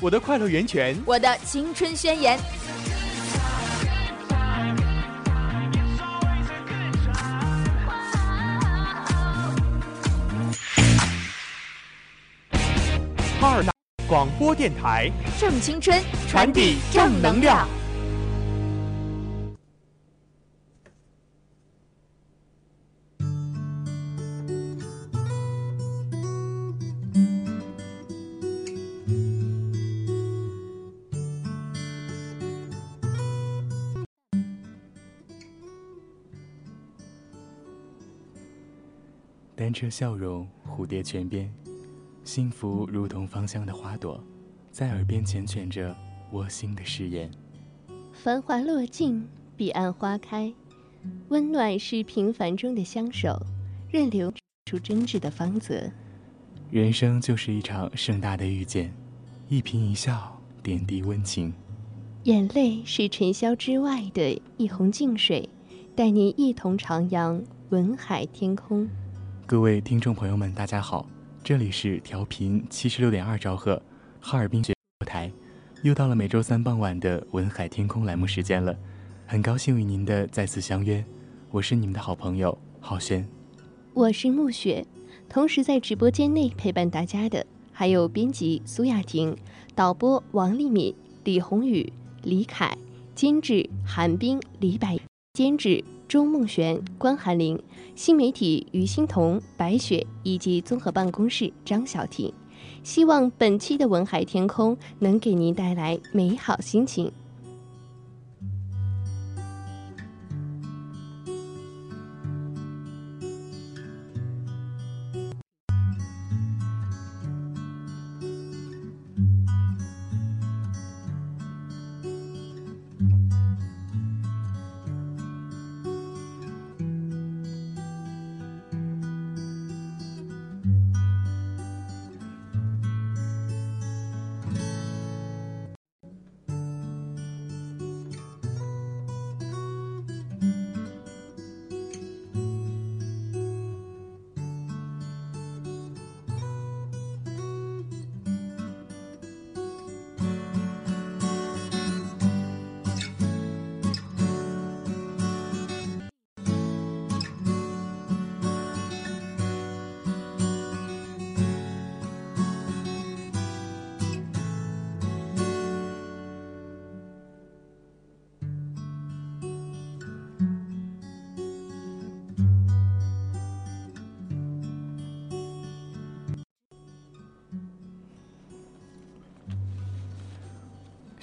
我的快乐源泉，我的青春宣言。哈尔大广播电台，正青春，传递正能量。车笑容，蝴蝶泉边。幸福如同芳香的花朵，在耳边缱绻着窝心的誓言。繁华落尽，彼岸花开，温暖是平凡中的相守，任流出真挚的芳泽。人生就是一场盛大的遇见，一颦一笑，点滴温情。眼泪是尘嚣之外的一泓静水，带您一同徜徉文海天空。各位听众朋友们，大家好。这里是调频七十六点二兆赫，哈尔滨学台，又到了每周三傍晚的文海天空栏目时间了，很高兴与您的再次相约，我是你们的好朋友浩轩，我是暮雪，同时在直播间内陪伴大家的还有编辑苏雅婷、导播王丽敏、李宏宇、李凯、监制韩冰、李柏、监制钟梦璇、关寒玲。新媒体于欣彤、白雪以及综合办公室张晓婷，希望本期的文海天空能给您带来美好心情。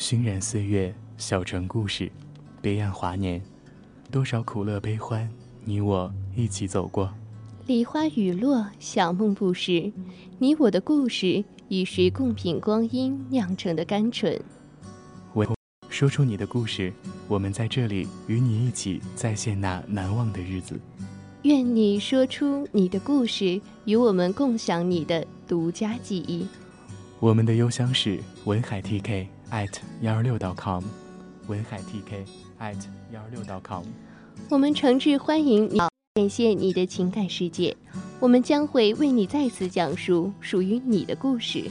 熏染岁月，小城故事，悲暗华年，多少苦乐悲欢，你我一起走过。梨花雨落，小梦不识，你我的故事，与谁共品光阴酿成的甘醇？我说出你的故事，我们在这里与你一起再现那难忘的日子。愿你说出你的故事，与我们共享你的独家记忆。我们的邮箱是文海 TK。At 幺二六 .com，文海 TK at 幺二六 .com。我们诚挚欢迎你，感谢你的情感世界，我们将会为你再次讲述属于你的故事。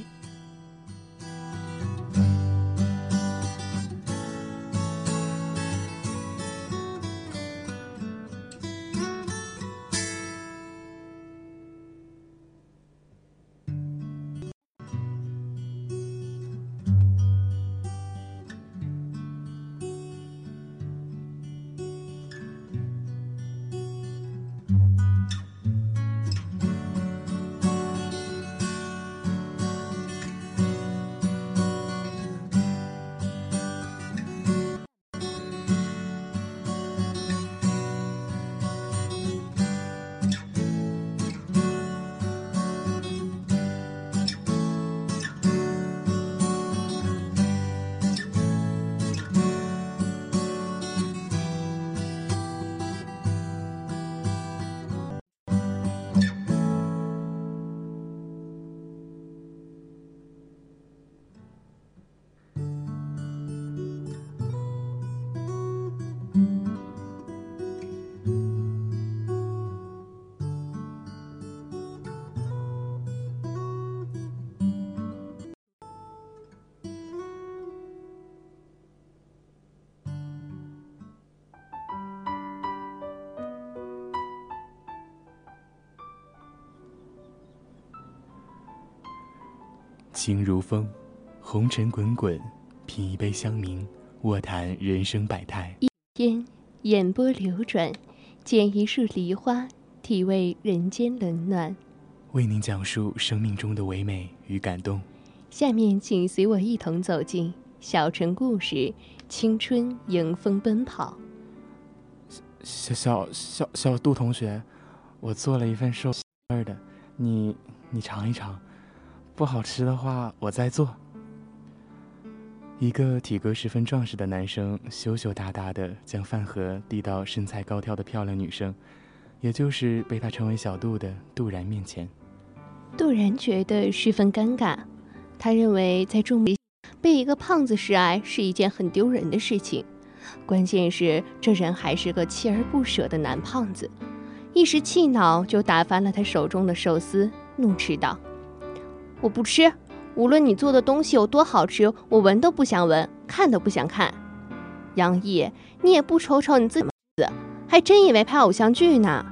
情如风，红尘滚滚，品一杯香茗，卧谈人生百态。一天，眼波流转，剪一束梨花，体味人间冷暖。为您讲述生命中的唯美与感动。下面，请随我一同走进小城故事，青春迎风奔跑。小小小小杜同学，我做了一份寿司味的，你你尝一尝。不好吃的话，我再做。一个体格十分壮实的男生，羞羞答答的将饭盒递到身材高挑的漂亮女生，也就是被他称为小杜的杜然面前。杜然觉得十分尴尬，他认为在众人被一个胖子示爱是一件很丢人的事情，关键是这人还是个锲而不舍的男胖子，一时气恼就打翻了他手中的寿司，怒斥道。我不吃，无论你做的东西有多好吃，我闻都不想闻，看都不想看。杨毅，你也不瞅瞅你自己，还真以为拍偶像剧呢？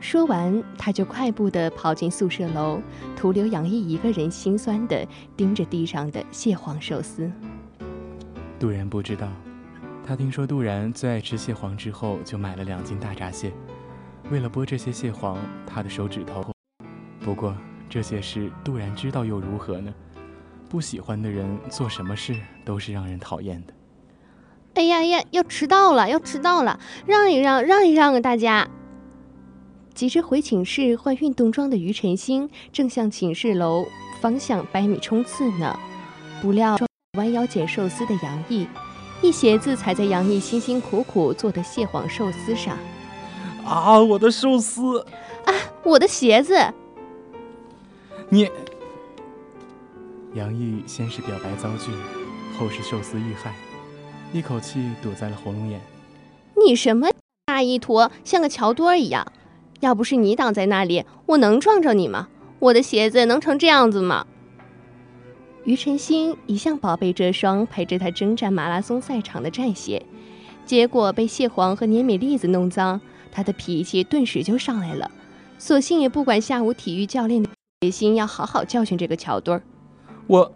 说完，他就快步地跑进宿舍楼，徒留杨毅一个人心酸地盯着地上的蟹黄寿司。杜然不知道，他听说杜然最爱吃蟹黄之后，就买了两斤大闸蟹。为了剥这些蟹黄，他的手指头。不过。这些事杜然知道又如何呢？不喜欢的人做什么事都是让人讨厌的。哎呀呀，要迟到了，要迟到了！让一让，让一让啊，大家！急着回寝室换运动装的于晨星正向寝室楼方向百米冲刺呢，不料弯腰捡寿司的杨毅一鞋子踩在杨毅辛辛苦苦做的蟹黄寿司上。啊，我的寿司！啊，我的鞋子！你，杨毅先是表白遭拒，后是寿司遇害，一口气堵在了喉咙眼。你什么大意坨，像个桥墩一样！要不是你挡在那里，我能撞着你吗？我的鞋子能成这样子吗？于晨星一向宝贝这双陪着他征战马拉松赛场的战鞋，结果被蟹黄和粘米粒子弄脏，他的脾气顿时就上来了，索性也不管下午体育教练的。决心要好好教训这个乔墩儿。我，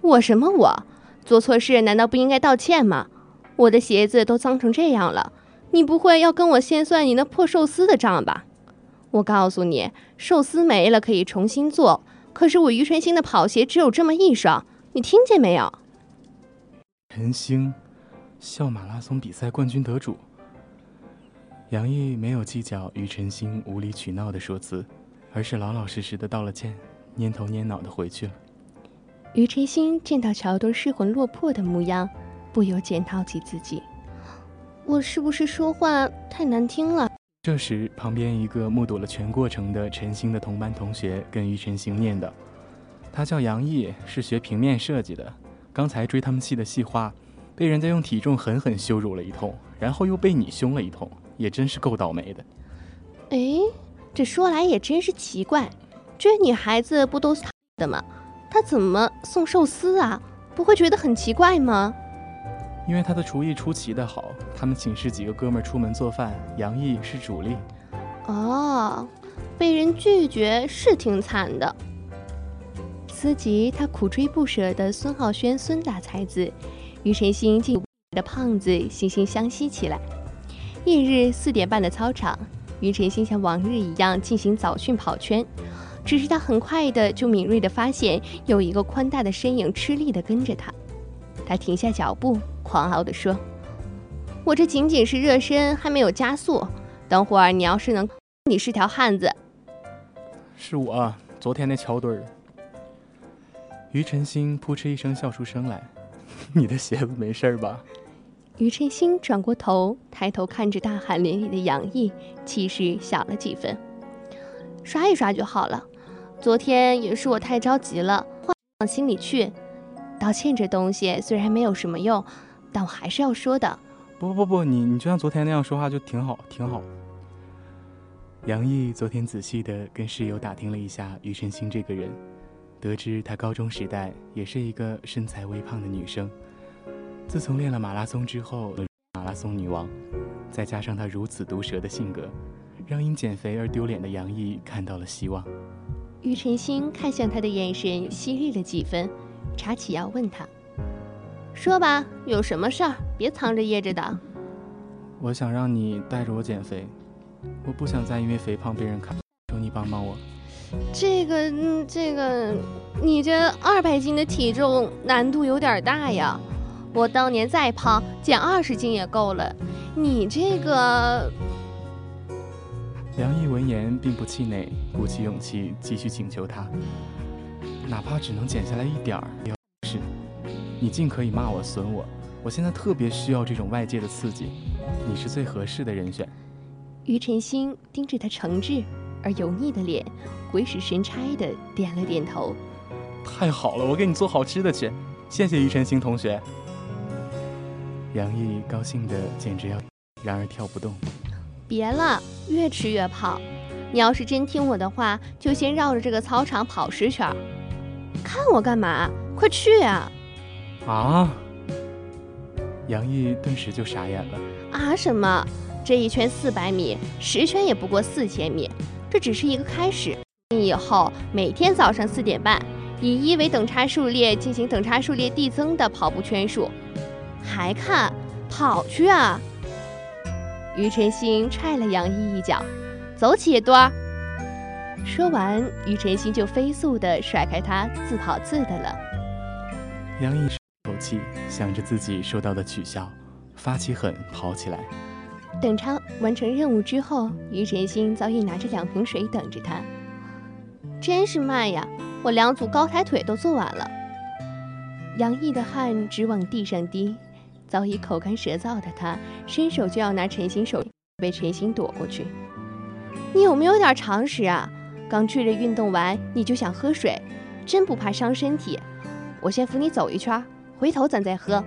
我什么我？做错事难道不应该道歉吗？我的鞋子都脏成这样了，你不会要跟我先算你那破寿司的账吧？我告诉你，寿司没了可以重新做，可是我于晨星的跑鞋只有这么一双，你听见没有？晨星，校马拉松比赛冠军得主。杨毅没有计较于晨星无理取闹的说辞。而是老老实实的道了歉，蔫头蔫脑的回去了。于晨星见到乔东失魂落魄的模样，不由检讨起自己：我是不是说话太难听了？这时，旁边一个目睹了全过程的陈星的同班同学跟于晨星念叨：“他叫杨毅，是学平面设计的。刚才追他们系的细化，被人家用体重狠狠羞辱了一通，然后又被你凶了一通，也真是够倒霉的。哎，这说来也真是奇怪，追女孩子不都是他的吗？他怎么送寿司啊？不会觉得很奇怪吗？因为他的厨艺出奇的好，他们寝室几个哥们儿出门做饭，杨毅是主力。哦，被人拒绝是挺惨的。思及他苦追不舍的孙浩轩孙大才子，于晨星竟的胖子惺惺相惜起来。翌日四点半的操场，于晨星像往日一样进行早训跑圈，只是他很快的就敏锐的发现有一个宽大的身影吃力的跟着他。他停下脚步，狂傲的说：“我这仅仅是热身，还没有加速。等会儿你要是能，你是条汉子。”是我，昨天那桥墩儿。于晨星扑哧一声笑出声来：“你的鞋子没事儿吧？”于晨星转过头，抬头看着大汗淋漓的杨毅，气势小了几分：“刷一刷就好了。昨天也是我太着急了，话往心里去。”道歉这东西虽然没有什么用，但我还是要说的。不不不，你你就像昨天那样说话就挺好，挺好。杨毅昨天仔细的跟室友打听了一下于晨星这个人，得知他高中时代也是一个身材微胖的女生，自从练了马拉松之后，马拉松女王，再加上她如此毒舌的性格，让因减肥而丢脸的杨毅看到了希望。于晨星看向他的眼神犀利了几分。查起要问他：“说吧，有什么事儿？别藏着掖着的。”我想让你带着我减肥，我不想再因为肥胖被人看。求你帮帮我。这个，嗯，这个，你这二百斤的体重难度有点大呀。我当年再胖，减二十斤也够了。你这个……梁毅闻言并不气馁，鼓起勇气继续请求他。哪怕只能减下来一点儿，也是。你尽可以骂我、损我，我现在特别需要这种外界的刺激，你是最合适的人选。于晨星盯着他诚挚而油腻的脸，鬼使神差的点了点头。太好了，我给你做好吃的去，谢谢于晨星同学。杨毅高兴的简直要，然而跳不动。别了，越吃越胖。你要是真听我的话，就先绕着这个操场跑十圈。看我干嘛？快去啊！啊！杨毅顿时就傻眼了。啊什么？这一圈四百米，十圈也不过四千米，这只是一个开始。以后每天早上四点半，以一为等差数列进行等差数列递增的跑步圈数。还看？跑去啊！于晨星踹了杨毅一脚，走起，多儿。说完，于晨星就飞速地甩开他，自跑自的了。杨毅口气，想着自己受到的取笑，发起狠跑起来。等他完成任务之后，于晨星早已拿着两瓶水等着他。真是慢呀，我两组高抬腿都做完了。杨毅的汗直往地上滴，早已口干舌燥的他，伸手就要拿陈星手，被陈星躲过去。你有没有点常识啊？刚剧烈运动完你就想喝水，真不怕伤身体？我先扶你走一圈，回头咱再喝。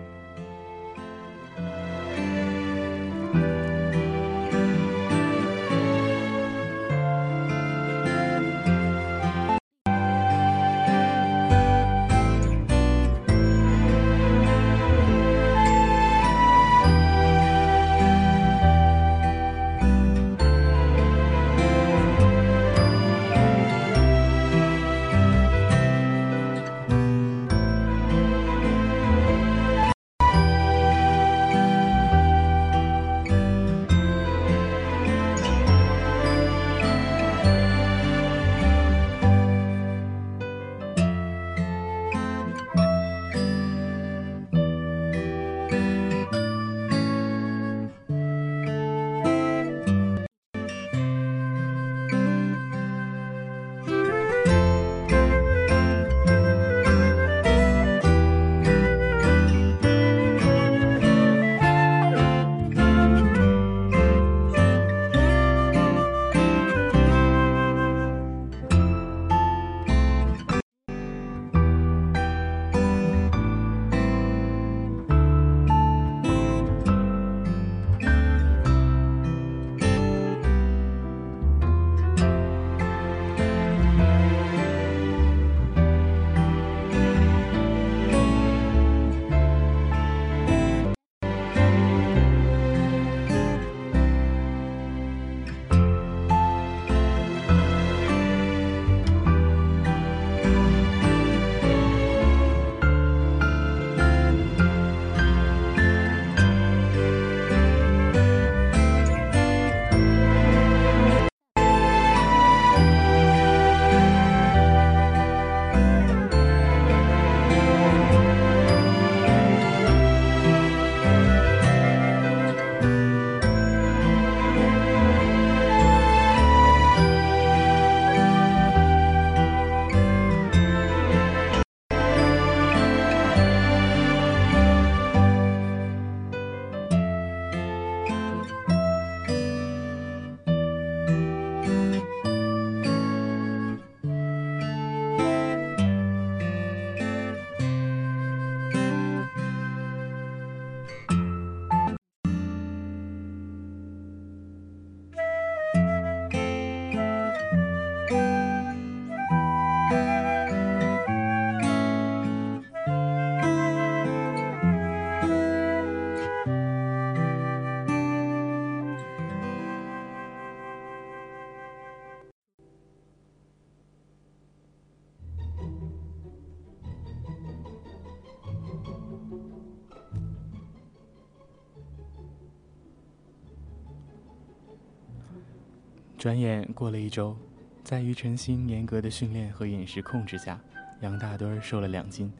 转眼过了一周，在于晨星严格的训练和饮食控制下，杨大墩儿瘦了两斤。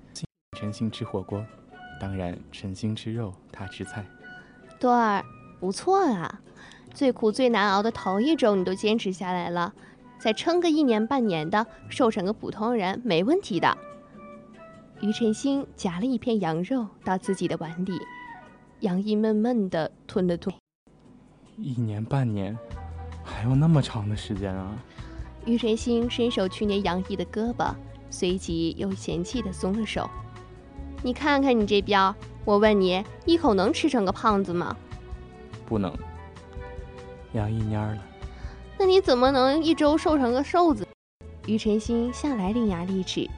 晨星吃火锅，当然晨星吃肉，他吃菜。墩儿，不错啊，最苦最难熬的头一周你都坚持下来了，再撑个一年半年的，瘦成个普通人没问题的。于晨星夹了一片羊肉到自己的碗里，杨毅闷闷的吞了吞。一年半年，还有那么长的时间啊！于晨星伸手去捏杨毅的胳膊，随即又嫌弃地松了手。你看看你这膘，我问你，一口能吃成个胖子吗？不能。杨毅蔫了。那你怎么能一周瘦成个瘦子？于晨星向来伶牙俐齿，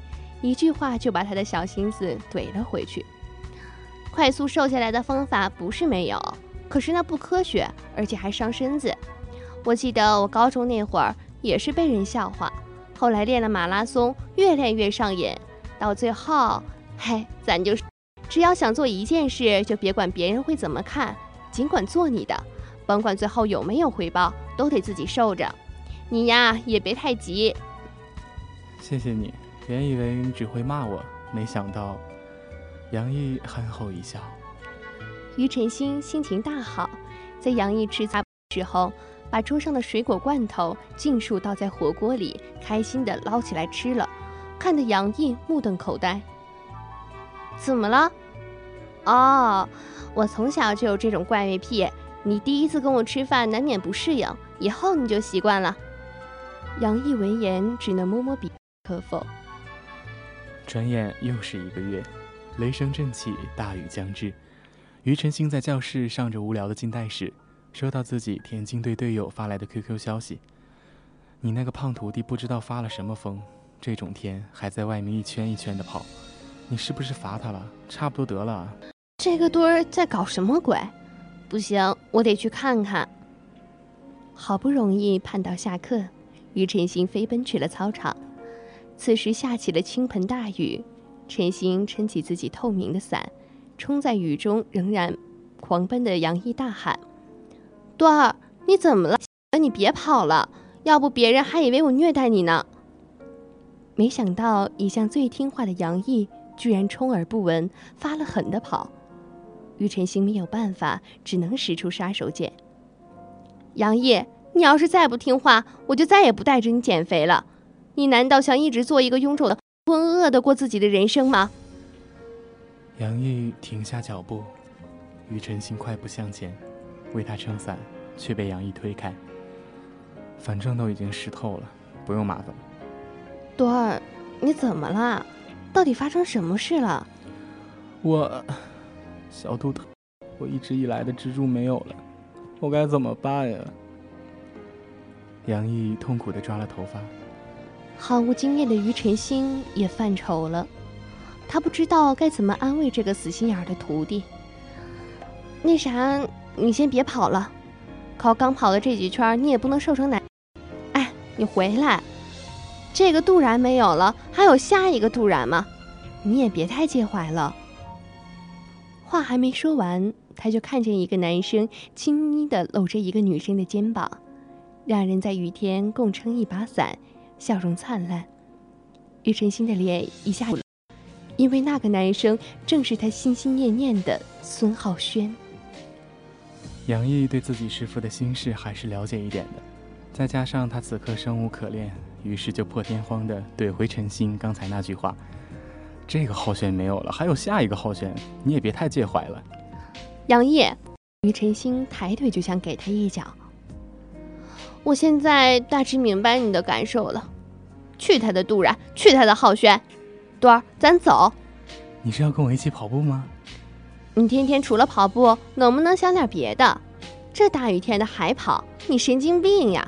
一句话就把他的小心思怼了回去。快速瘦下来的方法不是没有，可是那不科学，而且还伤身子。我记得我高中那会儿也是被人笑话，后来练了马拉松，越练越上瘾，到最后。嘿，咱就是，只要想做一件事，就别管别人会怎么看，尽管做你的，甭管最后有没有回报，都得自己受着。你呀，也别太急。谢谢你，原以为你只会骂我，没想到。杨毅憨厚一笑。于晨星心情大好，在杨毅吃杂时候，把桌上的水果罐头尽数倒在火锅里，开心的捞起来吃了，看得杨毅目瞪口呆。怎么了？哦，我从小就有这种怪味癖。你第一次跟我吃饭，难免不适应，以后你就习惯了。杨毅闻言，只能摸摸鼻，可否？转眼又是一个月，雷声震起，大雨将至。于晨星在教室上着无聊的近代史，收到自己田径队队友发来的 QQ 消息：“你那个胖徒弟不知道发了什么疯，这种天还在外面一圈一圈的跑。”你是不是罚他了？差不多得了。这个墩儿在搞什么鬼？不行，我得去看看。好不容易盼到下课，于晨星飞奔去了操场。此时下起了倾盆大雨，晨星撑起自己透明的伞，冲在雨中仍然狂奔的杨毅大喊：“段儿，你怎么了？你别跑了，要不别人还以为我虐待你呢。”没想到一向最听话的杨毅。居然充耳不闻，发了狠的跑。于晨星没有办法，只能使出杀手锏。杨毅，你要是再不听话，我就再也不带着你减肥了。你难道想一直做一个臃肿的、浑噩的过自己的人生吗？杨毅停下脚步，于晨星快步向前，为他撑伞，却被杨毅推开。反正都已经湿透了，不用麻烦了。朵儿，你怎么了？到底发生什么事了？我小肚疼，我一直以来的支柱没有了，我该怎么办呀？杨毅痛苦的抓了头发。毫无经验的于晨星也犯愁了，他不知道该怎么安慰这个死心眼的徒弟。那啥，你先别跑了，靠刚跑了这几圈，你也不能瘦成奶。哎，你回来。这个杜然没有了，还有下一个杜然吗？你也别太介怀了。话还没说完，他就看见一个男生轻昵的搂着一个女生的肩膀，两人在雨天共撑一把伞，笑容灿烂。于晨星的脸一下子，因为那个男生正是他心心念念的孙浩轩。杨毅对自己师傅的心事还是了解一点的，再加上他此刻生无可恋。于是就破天荒的怼回陈星刚才那句话：“这个浩轩没有了，还有下一个浩轩，你也别太介怀了。”杨毅，于晨星抬腿就想给他一脚。我现在大致明白你的感受了，去他的杜然，去他的浩轩，端儿，咱走。你是要跟我一起跑步吗？你天天除了跑步，能不能想点别的？这大雨天的还跑，你神经病呀！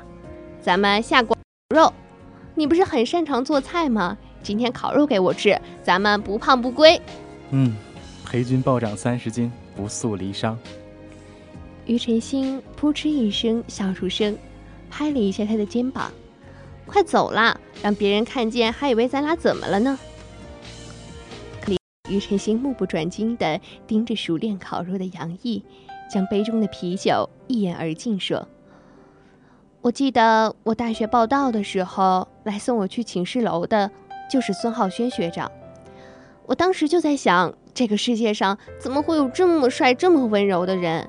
咱们下锅肉。你不是很擅长做菜吗？今天烤肉给我吃，咱们不胖不归。嗯，陪君暴涨三十斤，不诉离殇。于晨星扑哧一声笑出声，拍了一下他的肩膀：“快走啦，让别人看见还以为咱俩怎么了呢。”于晨星目不转睛地盯着熟练烤肉的杨毅，将杯中的啤酒一饮而尽，说：“我记得我大学报到的时候，来送我去寝室楼的，就是孙浩轩学长。我当时就在想，这个世界上怎么会有这么帅、这么温柔的人？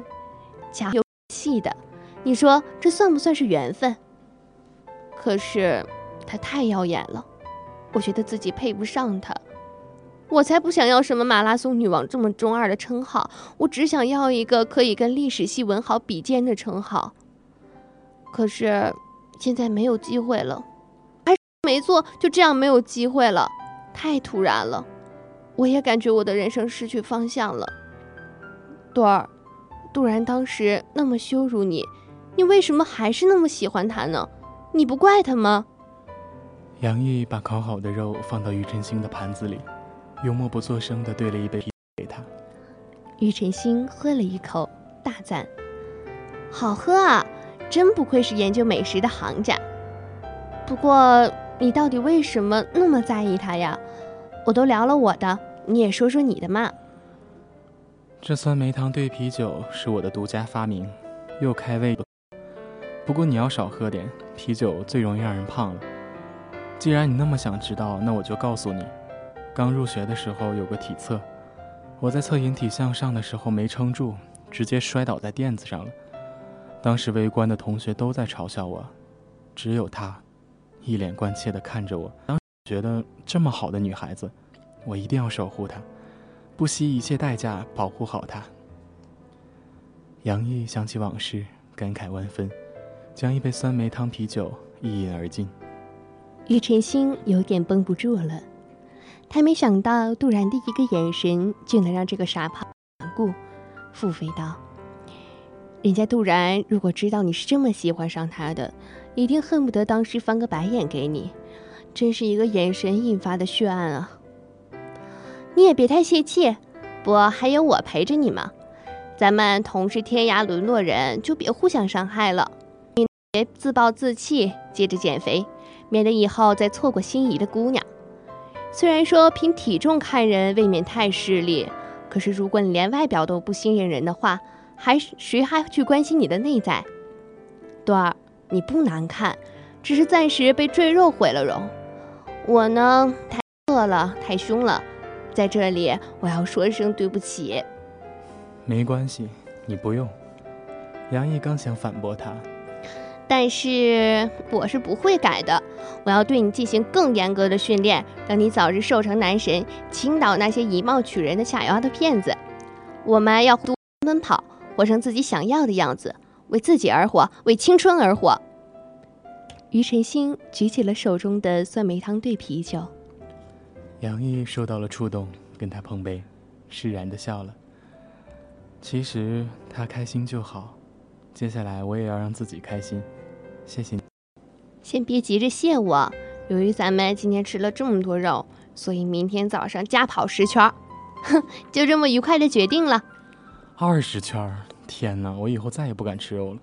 家有戏的，你说这算不算是缘分？可是他太耀眼了，我觉得自己配不上他。我才不想要什么马拉松女王这么中二的称号，我只想要一个可以跟历史系文豪比肩的称号。可是现在没有机会了，还没做，就这样没有机会了，太突然了。我也感觉我的人生失去方向了。朵儿，杜然当时那么羞辱你，你为什么还是那么喜欢他呢？你不怪他吗？杨毅把烤好的肉放到庾澄庆的盘子里，又默不作声地兑了一杯啤给他。庾澄庆喝了一口，大赞：“好喝啊！真不愧是研究美食的行家。不过，你到底为什么那么在意他呀？我都聊了我的，你也说说你的嘛。”这酸梅汤兑啤酒是我的独家发明，又开胃。不过你要少喝点，啤酒最容易让人胖了。既然你那么想知道，那我就告诉你。刚入学的时候有个体测，我在测引体向上的时候没撑住，直接摔倒在垫子上了。当时围观的同学都在嘲笑我，只有他，一脸关切地看着我。当时觉得这么好的女孩子，我一定要守护她。不惜一切代价保护好她。杨毅想起往事，感慨万分，将一杯酸梅汤啤酒一饮而尽。庾澄庆有点绷不住了，他没想到杜然的一个眼神就能让这个傻胖顽固，腹诽道：“人家杜然如果知道你是这么喜欢上他的，一定恨不得当时翻个白眼给你，真是一个眼神引发的血案啊！”你也别太泄气，不还有我陪着你吗？咱们同是天涯沦落人，就别互相伤害了。你别自暴自弃，接着减肥，免得以后再错过心仪的姑娘。虽然说凭体重看人未免太势利，可是如果你连外表都不信任人的话，还谁还去关心你的内在？段儿，你不难看，只是暂时被赘肉毁了容。我呢，太饿了，太凶了。在这里，我要说声对不起。没关系，你不用。杨毅刚想反驳他，但是我是不会改的。我要对你进行更严格的训练，让你早日瘦成男神，倾倒那些以貌取人的下腰的骗子。我们要多奔跑，活成自己想要的样子，为自己而活，为青春而活。于晨星举起了手中的酸梅汤兑啤酒。杨毅受到了触动，跟他碰杯，释然的笑了。其实他开心就好，接下来我也要让自己开心。谢谢你。先别急着谢我，由于咱们今天吃了这么多肉，所以明天早上加跑十圈。哼，就这么愉快的决定了。二十圈？天哪，我以后再也不敢吃肉了。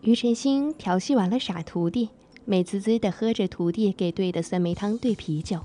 于晨星调戏完了傻徒弟，美滋滋的喝着徒弟给兑的酸梅汤兑啤酒。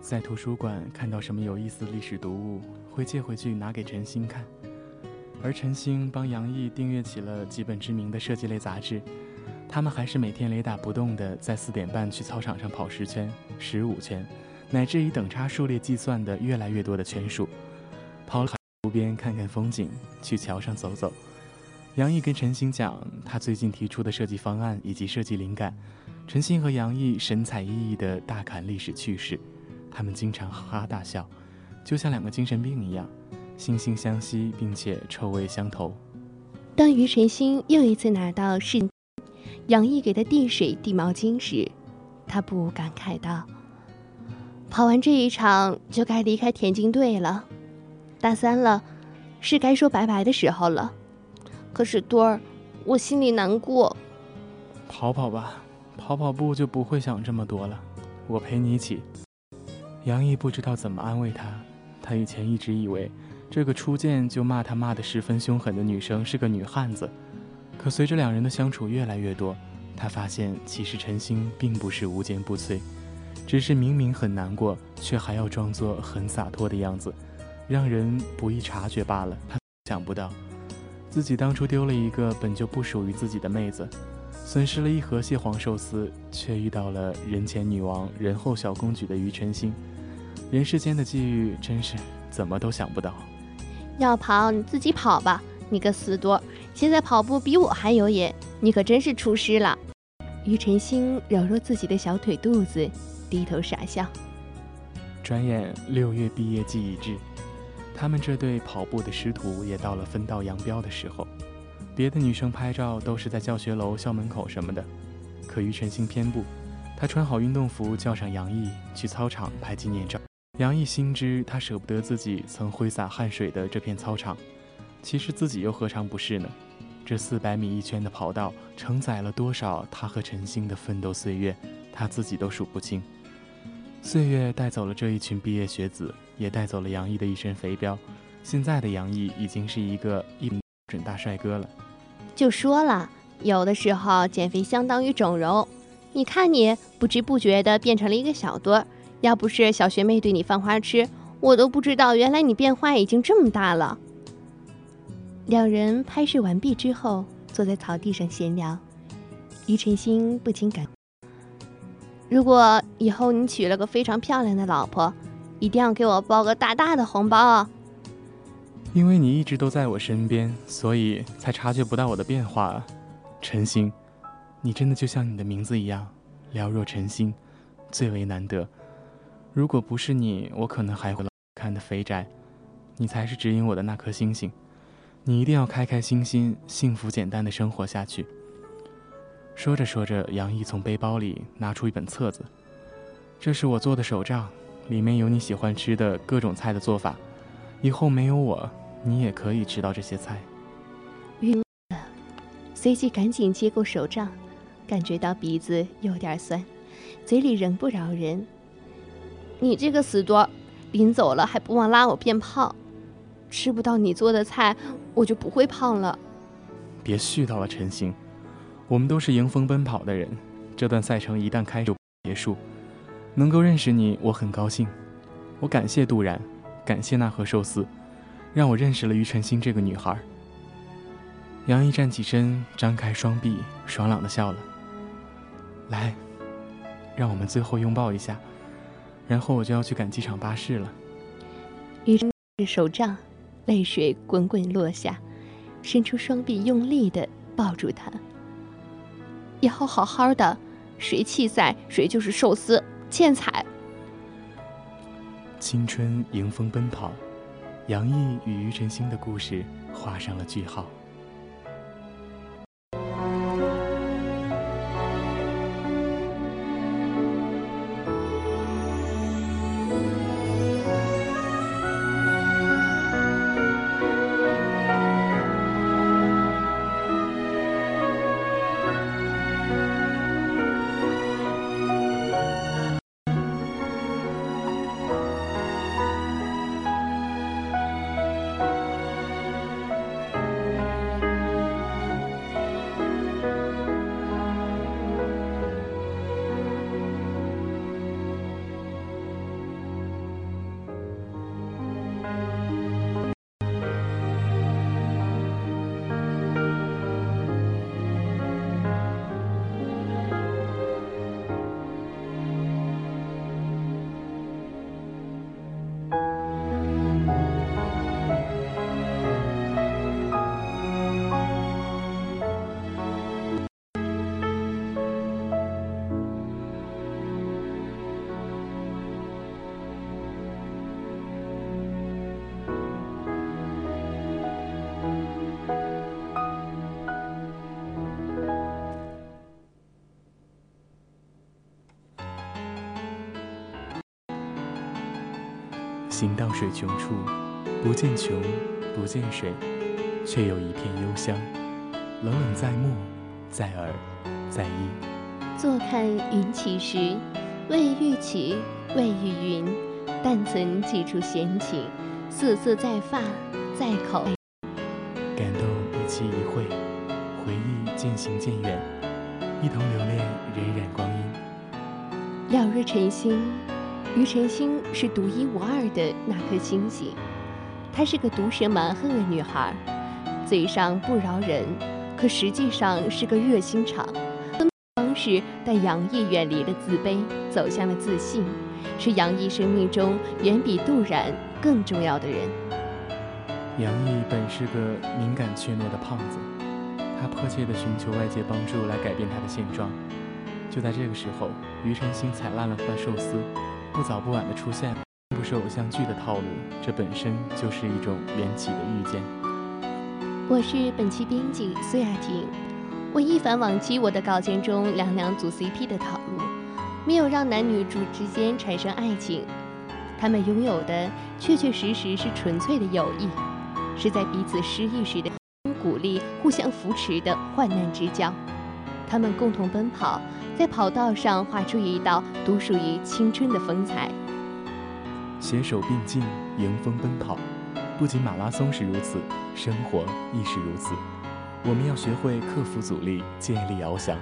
在图书馆看到什么有意思的历史读物，会借回去拿给陈星看，而陈星帮杨毅订阅起了几本知名的设计类杂志。他们还是每天雷打不动的在四点半去操场上跑十圈、十五圈，乃至以等差数列计算的越来越多的圈数。跑了湖边看看风景，去桥上走走。杨毅跟陈星讲他最近提出的设计方案以及设计灵感。陈星和杨毅神采奕奕的大侃历史趣事，他们经常哈哈大笑，就像两个精神病一样，惺惺相惜，并且臭味相投。当于晨星又一次拿到是杨毅给他递水递毛巾时，他不无感慨道：“跑完这一场就该离开田径队了，大三了，是该说拜拜的时候了。可是多儿，我心里难过。跑跑吧。”跑跑步就不会想这么多了，我陪你一起。杨毅不知道怎么安慰他，他以前一直以为这个初见就骂他骂得十分凶狠的女生是个女汉子，可随着两人的相处越来越多，他发现其实陈星并不是无坚不摧，只是明明很难过，却还要装作很洒脱的样子，让人不易察觉罢了。他想不到，自己当初丢了一个本就不属于自己的妹子。损失了一盒蟹黄寿司，却遇到了人前女王、人后小公举的庾澄庆。人世间的际遇，真是怎么都想不到。要跑你自己跑吧，你个死多！现在跑步比我还有瘾，你可真是出师了。庾澄庆揉揉自己的小腿肚子，低头傻笑。转眼六月毕业季已至，他们这对跑步的师徒也到了分道扬镳的时候。别的女生拍照都是在教学楼、校门口什么的，可庾澄庆偏不。他穿好运动服，叫上杨毅去操场拍纪念照。杨毅心知他舍不得自己曾挥洒汗水的这片操场，其实自己又何尝不是呢？这四百米一圈的跑道，承载了多少他和陈星的奋斗岁月，他自己都数不清。岁月带走了这一群毕业学子，也带走了杨毅的一身肥膘。现在的杨毅已经是一个一准大帅哥了。就说了，有的时候减肥相当于整容。你看你不知不觉的变成了一个小多，要不是小学妹对你犯花痴，我都不知道原来你变化已经这么大了。两人拍摄完毕之后，坐在草地上闲聊。庾澄庆不禁感：如果以后你娶了个非常漂亮的老婆，一定要给我包个大大的红包啊！因为你一直都在我身边，所以才察觉不到我的变化啊，陈星，你真的就像你的名字一样，寥若晨星，最为难得。如果不是你，我可能还会看的肥宅。你才是指引我的那颗星星，你一定要开开心心、幸福简单的生活下去。说着说着，杨毅从背包里拿出一本册子，这是我做的手账，里面有你喜欢吃的各种菜的做法。以后没有我。你也可以吃到这些菜。晕了，随即赶紧接过手杖，感觉到鼻子有点酸，嘴里仍不饶人。你这个死多，临走了还不忘拉我变胖，吃不到你做的菜，我就不会胖了。别絮叨了，陈星，我们都是迎风奔跑的人，这段赛程一旦开就结束。能够认识你，我很高兴。我感谢杜然，感谢那盒寿司。让我认识了庾澄庆这个女孩。杨毅站起身，张开双臂，爽朗的笑了。来，让我们最后拥抱一下，然后我就要去赶机场巴士了。庾澄庆手杖，泪水滚滚落下，伸出双臂用力的抱住他。以后好好的，谁弃赛谁就是寿司，欠踩。青春迎风奔跑。杨毅与庾澄庆的故事画上了句号。行到水穷处，不见穷，不见水，却有一片幽香，冷冷在目，在耳，在意。坐看云起时，未遇起，未遇云，但存几处闲情，瑟瑟在发，在口。感动一期一会，回忆渐行渐远，一同留恋荏苒光阴。了若晨星，于晨星是独一无二的那颗星星。她是个毒舌蛮横的女孩，嘴上不饶人，可实际上是个热心肠。方式带杨毅远离了自卑，走向了自信，是杨毅生命中远比杜然更重要的人。杨毅本是个敏感怯懦的胖子，他迫切地寻求外界帮助来改变他的现状。就在这个时候，于晨星踩烂了他的寿司，不早不晚的出现，不是偶像剧的套路，这本身就是一种缘起的遇见。我是本期编辑苏雅婷。我一反往期我的稿件中两两组 CP 的套路，没有让男女主之间产生爱情，他们拥有的确确实实是纯粹的友谊，是在彼此失意时的鼓励、互相扶持的患难之交。他们共同奔跑，在跑道上画出一道独属于青春的风采。携手并进，迎风奔跑，不仅马拉松是如此，生活亦是如此。我们要学会克服阻力，建立翱翔。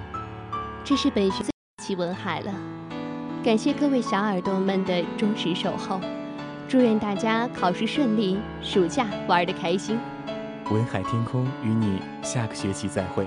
这是本学最奇文海了，感谢各位小耳朵们的忠实守候，祝愿大家考试顺利，暑假玩得开心。文海天空与你下个学期再会。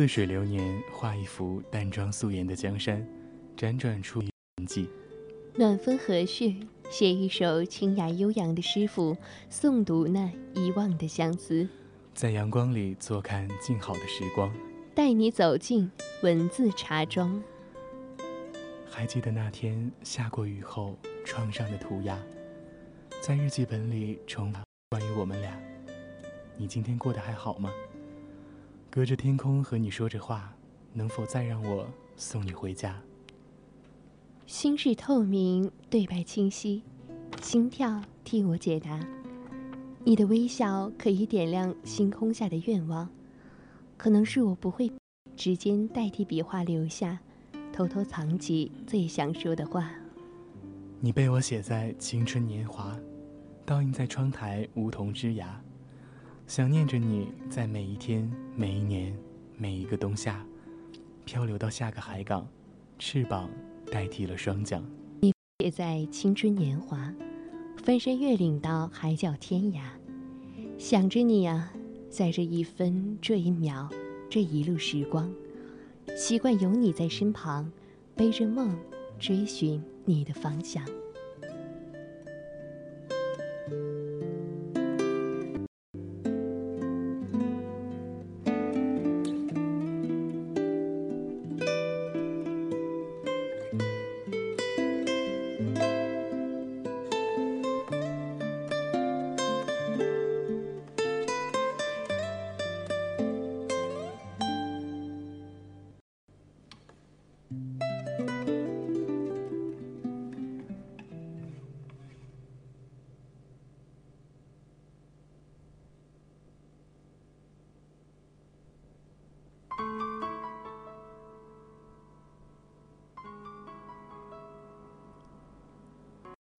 似水流年，画一幅淡妆素颜的江山，辗转出痕迹。暖风和煦，写一首清雅悠扬的诗赋，诵读那遗忘的相思。在阳光里坐看静好的时光，带你走进文字茶庄。还记得那天下过雨后，窗上的涂鸦，在日记本里重关于我们俩。你今天过得还好吗？隔着天空和你说着话，能否再让我送你回家？心事透明，对白清晰，心跳替我解答。你的微笑可以点亮星空下的愿望，可能是我不会指尖代替笔画留下，偷偷藏起最想说的话。你被我写在青春年华，倒映在窗台梧桐枝芽。想念着你在每一天、每一年、每一个冬夏，漂流到下个海港，翅膀代替了双桨。你也在青春年华，翻山越岭到海角天涯，想着你啊，在这一分、这一秒、这一路时光，习惯有你在身旁，背着梦追寻你的方向。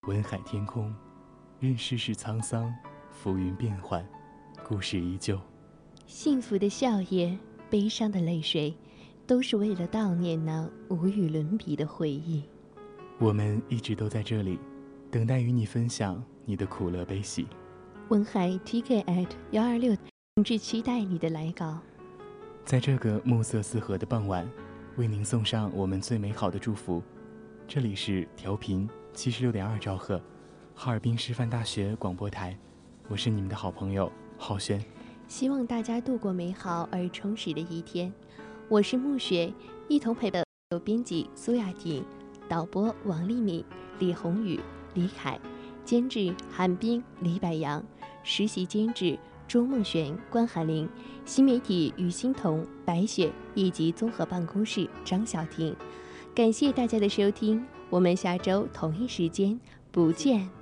文海天空，任世事沧桑，浮云变幻，故事依旧。幸福的笑靥，悲伤的泪水，都是为了悼念那无与伦比的回忆。我们一直都在这里，等待与你分享你的苦乐悲喜。文海 TK at 幺二六，诚挚期待你的来稿。在这个暮色四合的傍晚，为您送上我们最美好的祝福。这里是调频七十六点二兆赫，哈尔滨师范大学广播台，我是你们的好朋友浩轩。希望大家度过美好而充实的一天。我是暮雪，一同陪伴有编辑苏雅婷、导播王丽敏、李宏宇、李凯，监制韩冰、李百阳，实习监制钟梦璇、关寒玲，新媒体于欣彤、白雪以及综合办公室张晓婷。感谢大家的收听，我们下周同一时间不见。